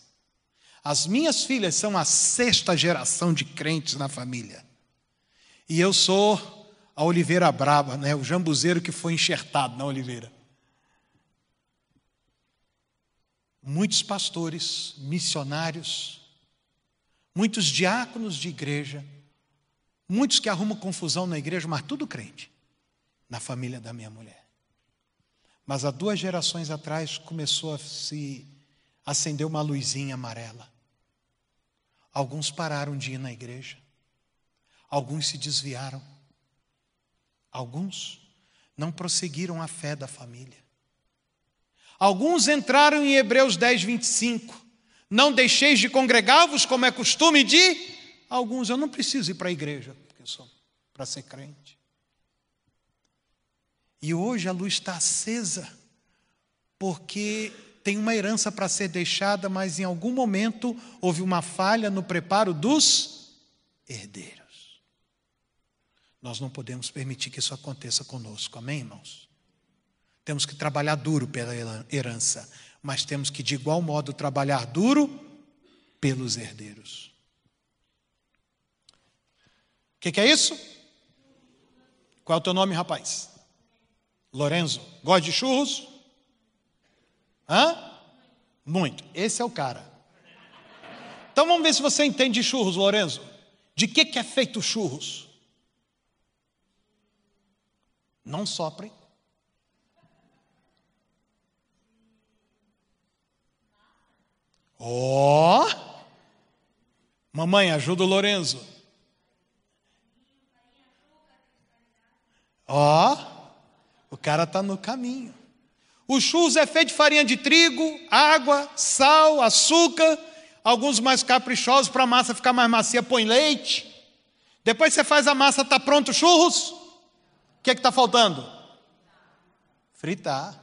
As minhas filhas são a sexta geração de crentes na família. E eu sou a oliveira brava, né? o jambuzeiro que foi enxertado na oliveira. Muitos pastores, missionários, muitos diáconos de igreja, muitos que arrumam confusão na igreja, mas tudo crente, na família da minha mulher. Mas há duas gerações atrás começou a se acender uma luzinha amarela. Alguns pararam de ir na igreja. Alguns se desviaram. Alguns não prosseguiram a fé da família. Alguns entraram em Hebreus 10, 25. Não deixeis de congregar-vos, como é costume de. Alguns, eu não preciso ir para a igreja, porque sou para ser crente. E hoje a luz está acesa, porque tem uma herança para ser deixada, mas em algum momento houve uma falha no preparo dos herdeiros. Nós não podemos permitir que isso aconteça conosco, amém, irmãos? Temos que trabalhar duro pela herança, mas temos que, de igual modo, trabalhar duro pelos herdeiros. que, que é isso? Qual é o teu nome, rapaz? Lorenzo. Gosta de churros? Hã? Muito. Esse é o cara. Então vamos ver se você entende de churros, Lorenzo. De que, que é feito churros? Não soprem. Ó! Oh. Mamãe, ajuda o Lorenzo. Ó, oh. o cara está no caminho. O churros é feito de farinha de trigo, água, sal, açúcar. Alguns mais caprichosos para a massa ficar mais macia, põe leite. Depois você faz a massa, está pronto churros. O que é está faltando? Fritar.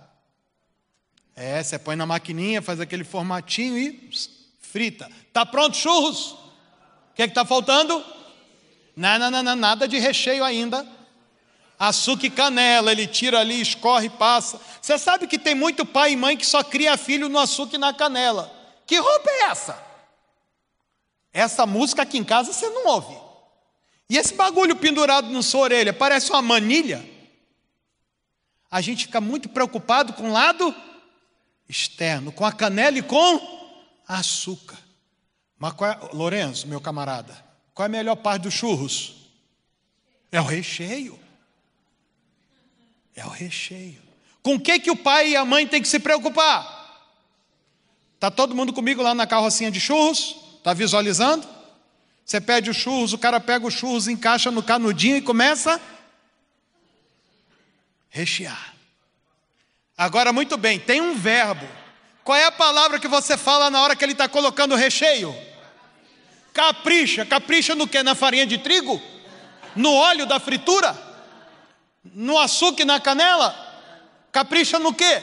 É, você põe na maquininha, faz aquele formatinho e frita. Está pronto churros? O que é está faltando? Não, não, não, não, nada de recheio ainda açúcar e canela, ele tira ali, escorre passa. Você sabe que tem muito pai e mãe que só cria filho no açúcar e na canela. Que roupa é essa? Essa música aqui em casa você não ouve. E esse bagulho pendurado na sua orelha, parece uma manilha. A gente fica muito preocupado com o lado externo, com a canela e com açúcar. Mas qual é, Lourenço, meu camarada, qual é a melhor parte dos churros? É o recheio. É o recheio. Com o que, que o pai e a mãe têm que se preocupar? Está todo mundo comigo lá na carrocinha de churros? Está visualizando? Você pede os churros, o cara pega os churros, encaixa no canudinho e começa a rechear. Agora, muito bem, tem um verbo. Qual é a palavra que você fala na hora que ele está colocando o recheio? Capricha. Capricha no que? Na farinha de trigo? No óleo da fritura? No açúcar e na canela? Capricha no quê?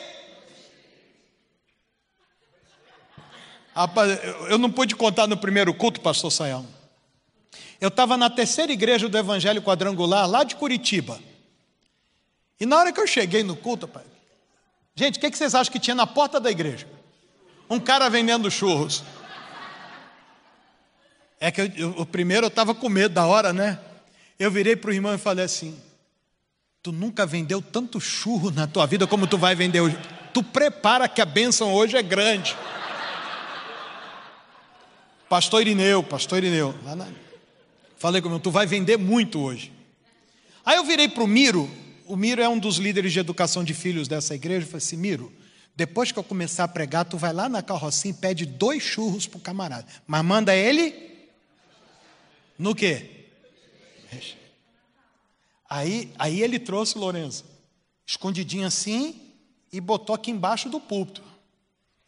Rapaz, eu não pude contar no primeiro culto, pastor Sayão. Eu estava na terceira igreja do Evangelho Quadrangular, lá de Curitiba. E na hora que eu cheguei no culto, pai, gente, o que, vocês acham que tinha na porta da igreja? Um cara vendendo churros. É que eu, eu, o primeiro eu estava com medo da hora, né? Eu virei para o irmão e falei assim: Tu nunca vendeu tanto churro na tua vida como tu vai vender hoje. Tu prepara que a bênção hoje é grande. Pastor Irineu, pastor Irineu, na... falei comigo, tu vai vender muito hoje. Aí eu virei para o Miro, o Miro é um dos líderes de educação de filhos dessa igreja, e falei assim, Miro, depois que eu começar a pregar, tu vai lá na carrocinha e pede dois churros para o camarada, mas manda ele no quê? Aí, aí ele trouxe Lourenço, escondidinho assim, e botou aqui embaixo do púlpito.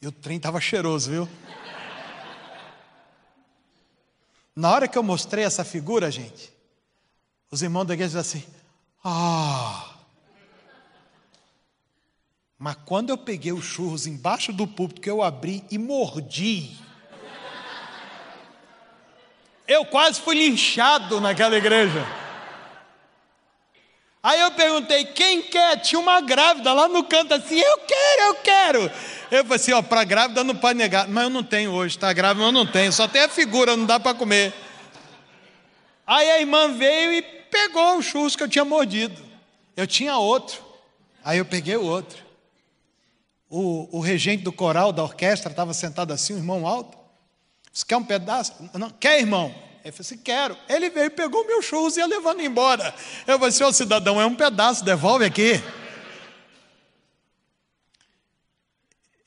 E o trem estava cheiroso, viu? Na hora que eu mostrei essa figura, gente, os irmãos da igreja disseram assim: Ah! Mas quando eu peguei os churros embaixo do púlpito, que eu abri e mordi, eu quase fui linchado naquela igreja. Aí eu perguntei, quem quer? Tinha uma grávida lá no canto assim, eu quero, eu quero. Eu falei assim, ó, para grávida não pode negar. Mas eu não tenho hoje, está grávida, mas eu não tenho. Só tem a figura, não dá para comer. Aí a irmã veio e pegou o churros que eu tinha mordido. Eu tinha outro. Aí eu peguei o outro. O, o regente do coral, da orquestra, estava sentado assim, um irmão alto. Você quer um pedaço? Não, quer, irmão? Ele falou assim: quero. Ele veio, pegou meu churros e ia levando embora. Eu falei assim: ô cidadão, é um pedaço, devolve aqui.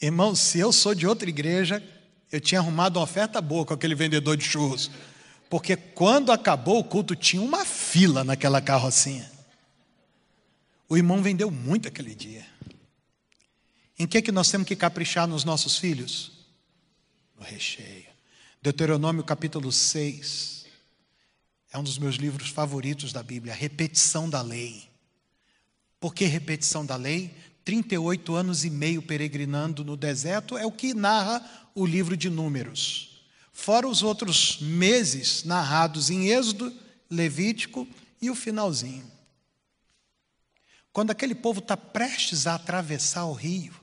Irmão, se eu sou de outra igreja, eu tinha arrumado uma oferta boa com aquele vendedor de churros. Porque quando acabou o culto, tinha uma fila naquela carrocinha. O irmão vendeu muito aquele dia. Em que, que nós temos que caprichar nos nossos filhos? No recheio. Deuteronômio capítulo 6 é um dos meus livros favoritos da Bíblia, repetição da lei. Por que repetição da lei? 38 anos e meio peregrinando no deserto é o que narra o livro de Números. Fora os outros meses narrados em Êxodo, Levítico e o finalzinho. Quando aquele povo está prestes a atravessar o rio,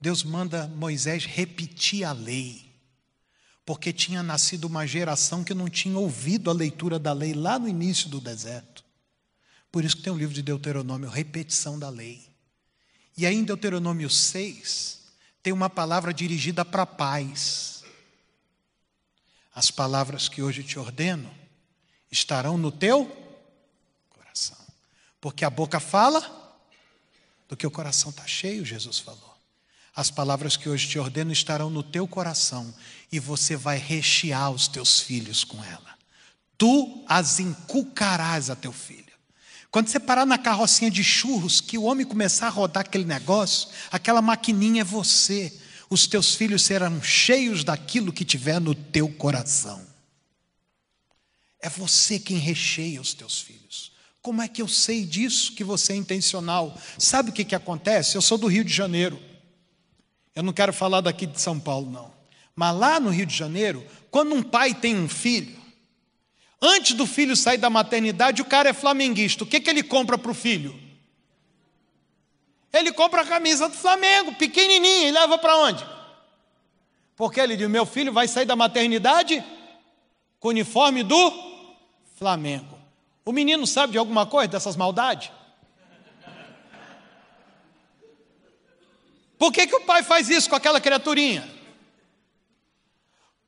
Deus manda Moisés repetir a lei. porque tinha nascido uma geração que não tinha ouvido a leitura da lei lá no início do deserto. Por isso que tem o livro de Deuteronômio, repetição da lei. E aí em Deuteronômio 6, tem uma palavra dirigida para paz. As palavras que hoje te ordeno estarão no teu coração. Porque a boca fala do que o coração está cheio, Jesus falou. As palavras que hoje te ordeno estarão no teu coração e você vai rechear os teus filhos com ela. Tu as inculcarás a teu filho. Quando você parar na carrocinha de churros, que o homem começar a rodar aquele negócio, aquela maquininha é você. Os teus filhos serão cheios daquilo que tiver no teu coração. É você quem recheia os teus filhos. Como é que eu sei disso que você é intencional? Sabe o que, que acontece? Eu sou do Rio de Janeiro. Eu não quero falar daqui de São Paulo, não. Mas lá no Rio de Janeiro, quando um pai tem um filho, antes do filho sair da maternidade, o cara é flamenguista. O que, que ele compra para o filho? Ele compra a camisa do Flamengo, pequenininha, e leva para onde? Porque ele diz: meu filho vai sair da maternidade com o uniforme do Flamengo. O menino sabe de alguma coisa dessas maldades? Por que, que o pai faz isso com aquela criaturinha?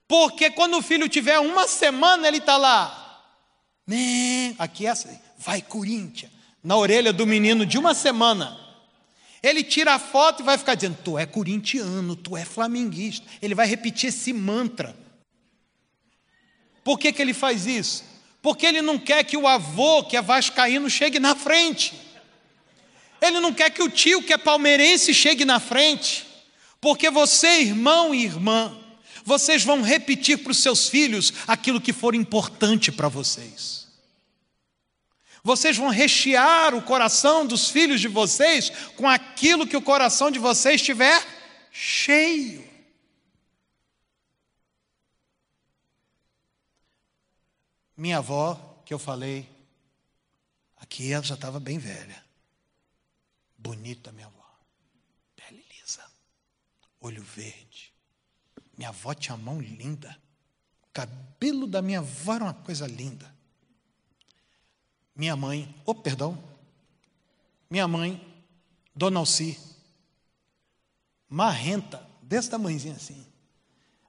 Porque quando o filho tiver uma semana, ele está lá. Né? Aqui é assim, vai Corinthians, na orelha do menino de uma semana. Ele tira a foto e vai ficar dizendo: Tu é corintiano, tu é flamenguista. Ele vai repetir esse mantra. Por que, que ele faz isso? Porque ele não quer que o avô, que é vascaíno, chegue na frente. Ele não quer que o tio, que é palmeirense, chegue na frente, porque você, irmão e irmã, vocês vão repetir para os seus filhos aquilo que for importante para vocês. Vocês vão rechear o coração dos filhos de vocês com aquilo que o coração de vocês estiver cheio. Minha avó, que eu falei, aqui ela já estava bem velha. Bonita minha avó. Pele lisa. Olho verde. Minha avó tinha mão linda. O cabelo da minha avó era uma coisa linda. Minha mãe, oh, perdão. Minha mãe, Dona Alci, marrenta, desse tamanhozinho assim.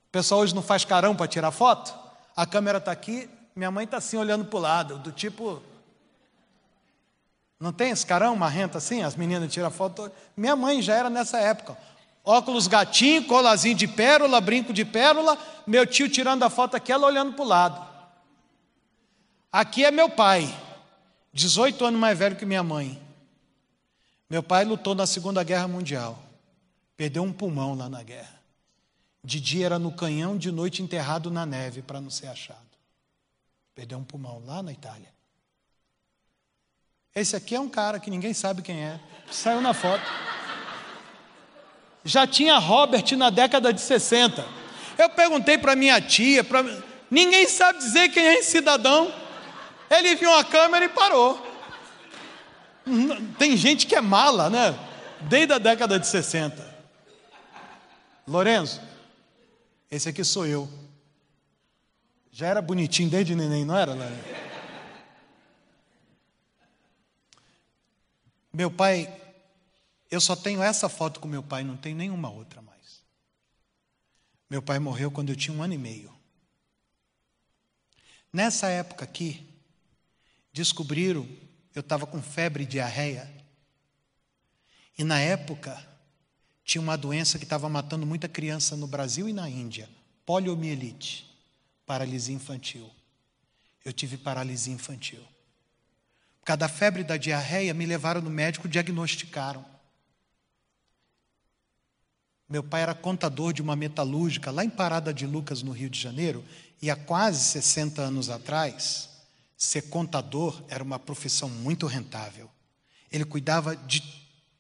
O pessoal hoje não faz carão para tirar foto. A câmera está aqui, minha mãe está assim olhando para o lado, do tipo, não tem esse carão marrento assim? As meninas tiram foto. Minha mãe já era nessa época. Óculos gatinho, colazinho de pérola, brinco de pérola. Meu tio tirando a foto aqui, ela olhando para o lado. Aqui é meu pai, 18 anos mais velho que minha mãe. Meu pai lutou na Segunda Guerra Mundial. Perdeu um pulmão lá na guerra. De dia era no canhão, de noite enterrado na neve para não ser achado. Perdeu um pulmão lá na Itália. Esse aqui é um cara que ninguém sabe quem é, saiu na foto. Já tinha Robert na década de 60. Eu perguntei para minha tia, pra... ninguém sabe dizer quem é esse cidadão. Ele viu a câmera e parou. Tem gente que é mala, né? Desde a década de 60. Lorenzo, esse aqui sou eu. Já era bonitinho desde neném, não era, Lorenzo? Meu pai, eu só tenho essa foto com meu pai, não tenho nenhuma outra mais. Meu pai morreu quando eu tinha um ano e meio. Nessa época aqui, descobriram, eu estava com febre e diarreia. E na época, tinha uma doença que estava matando muita criança no Brasil e na Índia: poliomielite, paralisia infantil. Eu tive paralisia infantil. Por causa da febre da diarreia, me levaram no médico, diagnosticaram. Meu pai era contador de uma metalúrgica lá em Parada de Lucas, no Rio de Janeiro, e há quase 60 anos atrás, ser contador era uma profissão muito rentável. Ele cuidava de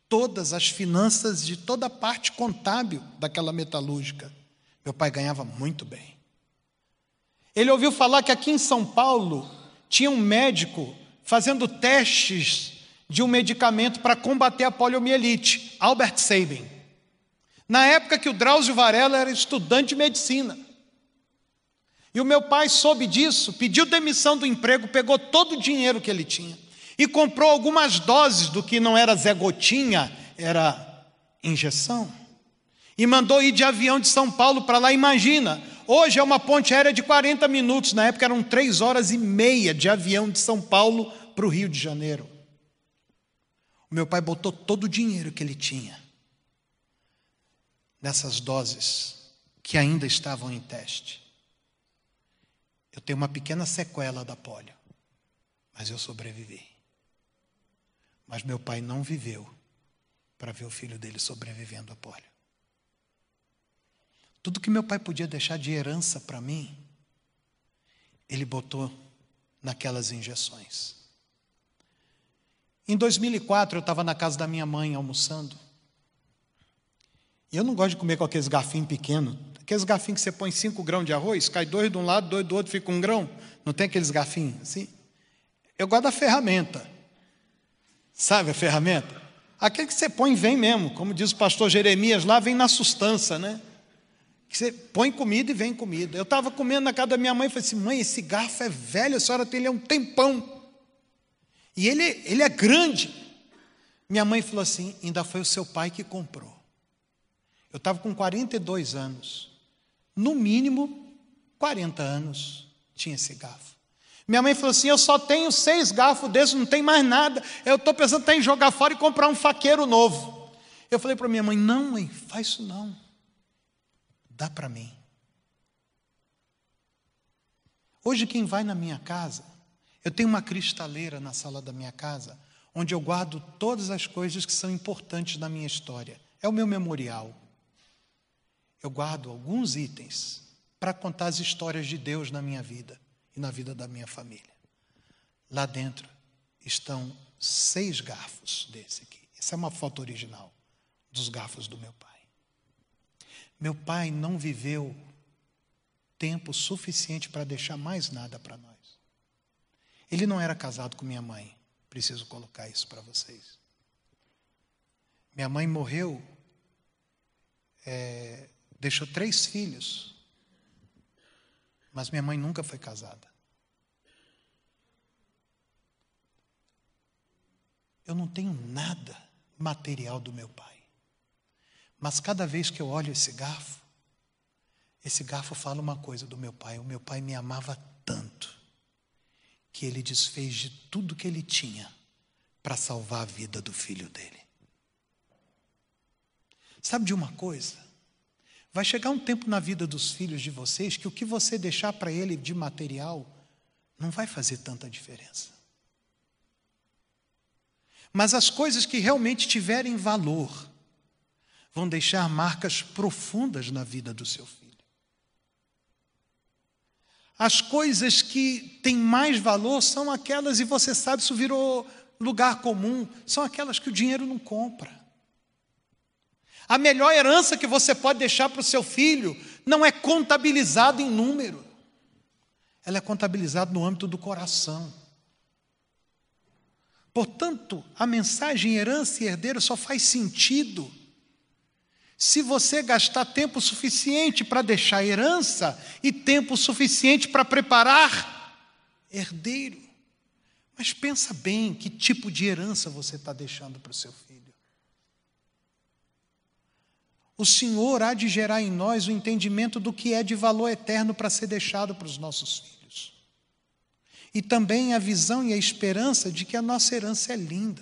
todas as finanças, de toda a parte contábil daquela metalúrgica. Meu pai ganhava muito bem. Ele ouviu falar que aqui em São Paulo tinha um médico fazendo testes de um medicamento para combater a poliomielite, Albert Sabin. Na época que o Drauzio Varela era estudante de medicina. E o meu pai soube disso, pediu demissão do emprego, pegou todo o dinheiro que ele tinha e comprou algumas doses do que não era Zé Gotinha, era injeção. E mandou ir de avião de São Paulo para lá. Imagina, hoje é uma ponte aérea de 40 minutos, na época eram três horas e meia de avião de São Paulo para o Rio de Janeiro. O meu pai botou todo o dinheiro que ele tinha nessas doses que ainda estavam em teste. Eu tenho uma pequena sequela da polio, mas eu sobrevivi. Mas meu pai não viveu para ver o filho dele sobrevivendo à polio. Tudo que meu pai podia deixar de herança para mim, ele botou naquelas injeções. Em 2004, eu estava na casa da minha mãe almoçando. E eu não gosto de comer com aqueles garfinhos pequenos. Aqueles garfinhos que você põe cinco grãos de arroz, cai dois de um lado, dois do outro, fica um grão. Não tem aqueles garfinhos assim? Eu gosto da ferramenta. Sabe a ferramenta? Aquele que você põe vem mesmo, como diz o pastor Jeremias lá, vem na sustância, né? Que você põe comida e vem comida. Eu estava comendo na casa da minha mãe e falei assim: mãe, esse garfo é velho, a senhora tem ele há um tempão. E ele, ele é grande. Minha mãe falou assim: ainda foi o seu pai que comprou. Eu estava com 42 anos. No mínimo, 40 anos tinha esse garfo. Minha mãe falou assim: Eu só tenho seis garfos desses, não tem mais nada. Eu estou pensando em jogar fora e comprar um faqueiro novo. Eu falei para minha mãe: Não, mãe, faz isso não. Dá para mim. Hoje, quem vai na minha casa, eu tenho uma cristaleira na sala da minha casa, onde eu guardo todas as coisas que são importantes na minha história. É o meu memorial eu guardo alguns itens para contar as histórias de Deus na minha vida e na vida da minha família. Lá dentro estão seis garfos desse aqui. Essa é uma foto original dos garfos do meu pai. Meu pai não viveu tempo suficiente para deixar mais nada para nós. Ele não era casado com minha mãe. Preciso colocar isso para vocês. Minha mãe morreu é, Deixou três filhos. Mas minha mãe nunca foi casada. Eu não tenho nada material do meu pai. Mas cada vez que eu olho esse garfo, esse garfo fala uma coisa do meu pai. O meu pai me amava tanto que ele desfez de tudo que ele tinha para salvar a vida do filho dele. Sabe de uma coisa? Vai chegar um tempo na vida dos filhos de vocês que o que você deixar para ele de material não vai fazer tanta diferença. Mas as coisas que realmente tiverem valor vão deixar marcas profundas na vida do seu filho. As coisas que têm mais valor são aquelas, e você sabe, isso virou lugar comum, são aquelas que o dinheiro não compra. A melhor herança que você pode deixar para o seu filho não é contabilizada em número, ela é contabilizada no âmbito do coração. Portanto, a mensagem herança e herdeiro só faz sentido se você gastar tempo suficiente para deixar herança e tempo suficiente para preparar herdeiro. Mas pensa bem que tipo de herança você está deixando para o seu filho o Senhor há de gerar em nós o entendimento do que é de valor eterno para ser deixado para os nossos filhos. E também a visão e a esperança de que a nossa herança é linda.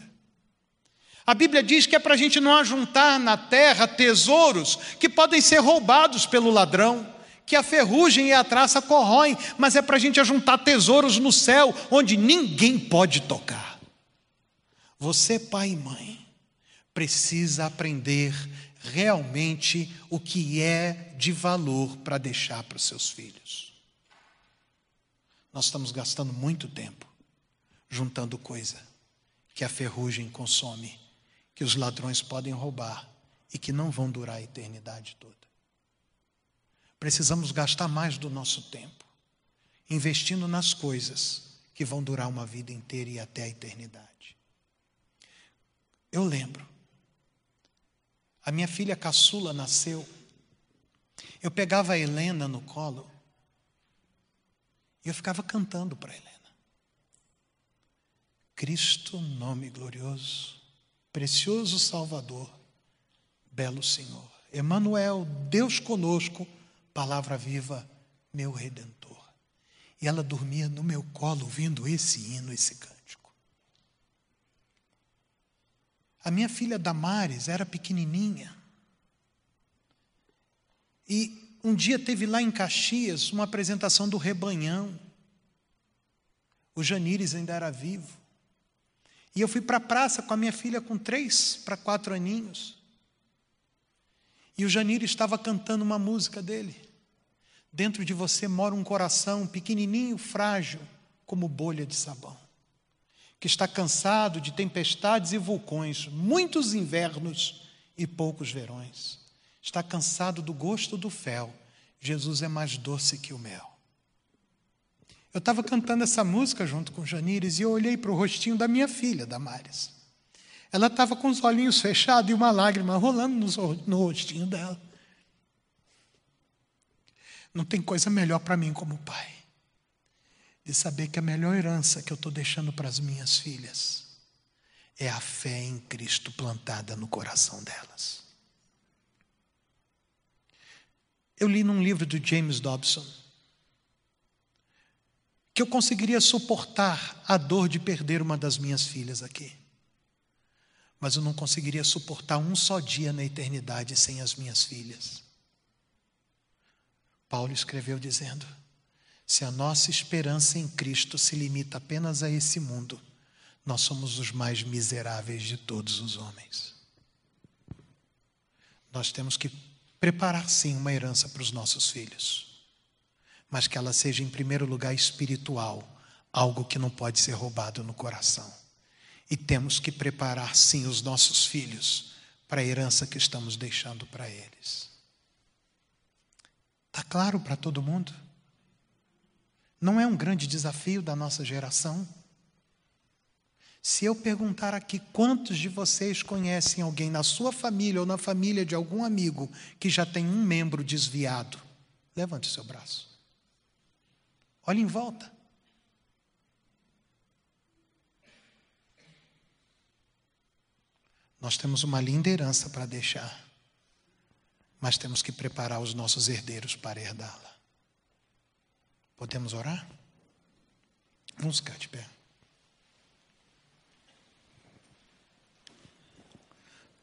A Bíblia diz que é para a gente não ajuntar na terra tesouros que podem ser roubados pelo ladrão, que a ferrugem e a traça corroem, mas é para a gente ajuntar tesouros no céu, onde ninguém pode tocar. Você, pai e mãe, precisa aprender realmente o que é de valor para deixar para os seus filhos. Nós estamos gastando muito tempo juntando coisa que a ferrugem consome, que os ladrões podem roubar e que não vão durar a eternidade toda. Precisamos gastar mais do nosso tempo investindo nas coisas que vão durar uma vida inteira e até a eternidade. Eu lembro a minha filha caçula nasceu. Eu pegava a Helena no colo E eu ficava cantando para Helena. Cristo, nome glorioso, precioso Salvador, belo Senhor. Emanuel, Deus conosco, palavra viva, meu redentor. E ela dormia no meu colo ouvindo esse hino, esse cântico. A minha filha Damares era pequenininha. E um dia teve lá em Caxias uma apresentação do Rebanhão. O Janires ainda era vivo. E eu fui para a praça com a minha filha com três para quatro aninhos. E o Janir estava cantando uma música dele. Dentro de você mora um coração pequenininho, frágil, como bolha de sabão, que está cansado de tempestades e vulcões, muitos invernos e poucos verões. Está cansado do gosto do fel. Jesus é mais doce que o mel. Eu estava cantando essa música junto com Janires e eu olhei para o rostinho da minha filha, Damares. Ela estava com os olhinhos fechados e uma lágrima rolando no, no rostinho dela. Não tem coisa melhor para mim como pai, de saber que a melhor herança que eu estou deixando para as minhas filhas é a fé em Cristo plantada no coração delas. Eu li num livro do James Dobson que eu conseguiria suportar a dor de perder uma das minhas filhas aqui mas eu não conseguiria suportar um só dia na eternidade sem as minhas filhas. Paulo escreveu dizendo: se a nossa esperança em Cristo se limita apenas a esse mundo, nós somos os mais miseráveis de todos os homens. Nós temos que preparar sim uma herança para os nossos filhos, mas que ela seja em primeiro lugar espiritual, algo que não pode ser roubado no coração. E temos que preparar, sim, os nossos filhos para a herança que estamos deixando para eles. Está claro para todo mundo? Não é um grande desafio da nossa geração? Se eu perguntar aqui quantos de vocês conhecem alguém na sua família ou na família de algum amigo que já tem um membro desviado, levante o seu braço. Olhe em volta. Nós temos uma linda herança para deixar, mas temos que preparar os nossos herdeiros para herdá-la. Podemos orar? Vamos ficar de pé.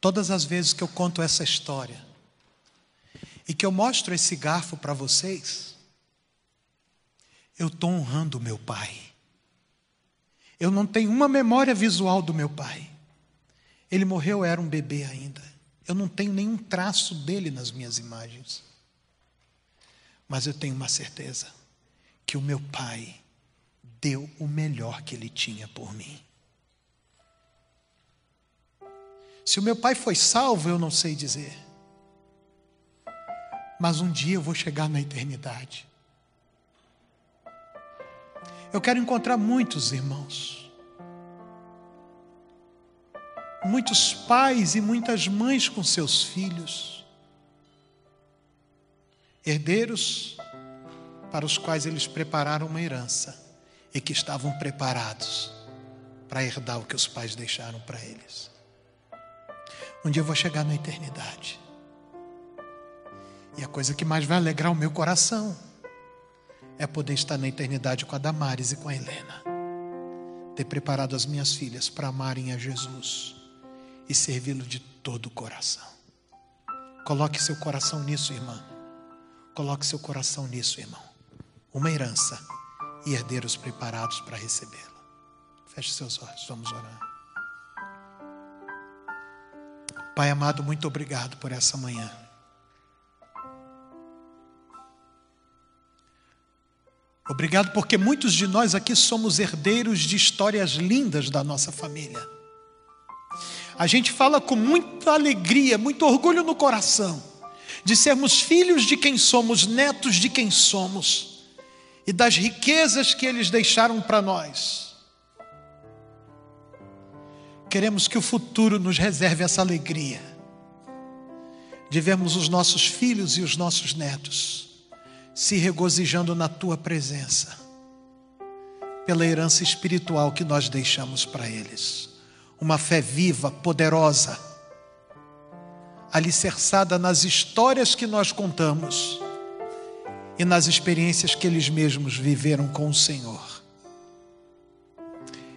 Todas as vezes que eu conto essa história e que eu mostro esse garfo para vocês, eu estou honrando meu pai. Eu não tenho uma memória visual do meu pai. Ele morreu, eu era um bebê ainda. Eu não tenho nenhum traço dele nas minhas imagens. Mas eu tenho uma certeza: que o meu pai deu o melhor que ele tinha por mim. Se o meu pai foi salvo, eu não sei dizer. Mas um dia eu vou chegar na eternidade. Eu quero encontrar muitos irmãos muitos pais e muitas mães com seus filhos, herdeiros para os quais eles prepararam uma herança e que estavam preparados para herdar o que os pais deixaram para eles. Um dia eu vou chegar na eternidade. E a coisa que mais vai alegrar o meu coração é poder estar na eternidade com a Damares e com a Helena. Ter preparado as minhas filhas para amarem a Jesus e servi-lo de todo o coração. Coloque seu coração nisso, irmã. Coloque seu coração nisso, irmão. Uma herança e herdeiros preparados para recebê-la. Feche seus olhos, vamos orar. Pai amado, muito obrigado por essa manhã. Obrigado porque muitos de nós aqui somos herdeiros de histórias lindas da nossa família. A gente fala com muita alegria, muito orgulho no coração, de sermos filhos de quem somos, netos de quem somos, e das riquezas que eles deixaram para nós. Queremos que o futuro nos reserve essa alegria, de vermos os nossos filhos e os nossos netos se regozijando na tua presença, pela herança espiritual que nós deixamos para eles. Uma fé viva, poderosa, alicerçada nas histórias que nós contamos e nas experiências que eles mesmos viveram com o Senhor.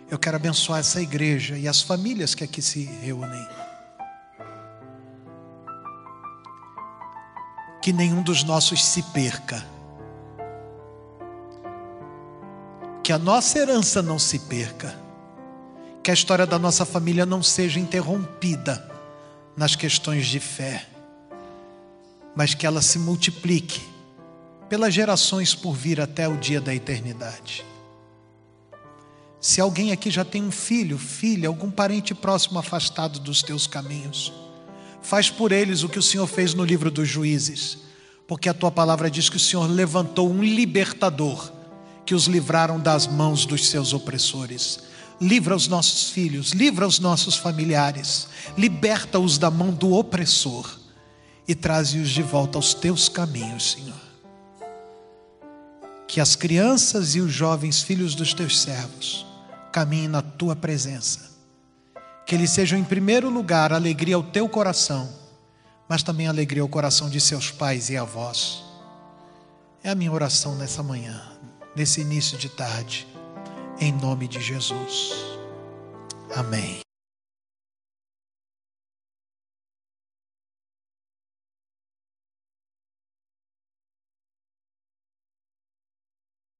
Eu quero abençoar essa igreja e as famílias que aqui se reúnem. Que nenhum dos nossos se perca. Que a nossa herança não se perca. Que a história da nossa família não seja interrompida nas questões de fé, mas que ela se multiplique pelas gerações por vir até o dia da eternidade. Se alguém aqui já tem um filho, filha, algum parente próximo afastado dos teus caminhos, faz por eles o que o Senhor fez no livro dos juízes, porque a tua palavra diz que o Senhor levantou um libertador que os livraram das mãos dos seus opressores. Livra os nossos filhos, livra os nossos familiares, liberta-os da mão do opressor e traze-os de volta aos teus caminhos, Senhor que as crianças e os jovens filhos dos teus servos caminhem na tua presença. Que eles sejam, em primeiro lugar, alegria ao teu coração, mas também alegria ao coração de seus pais e avós. É a minha oração nessa manhã, nesse início de tarde, em nome de Jesus. Amém.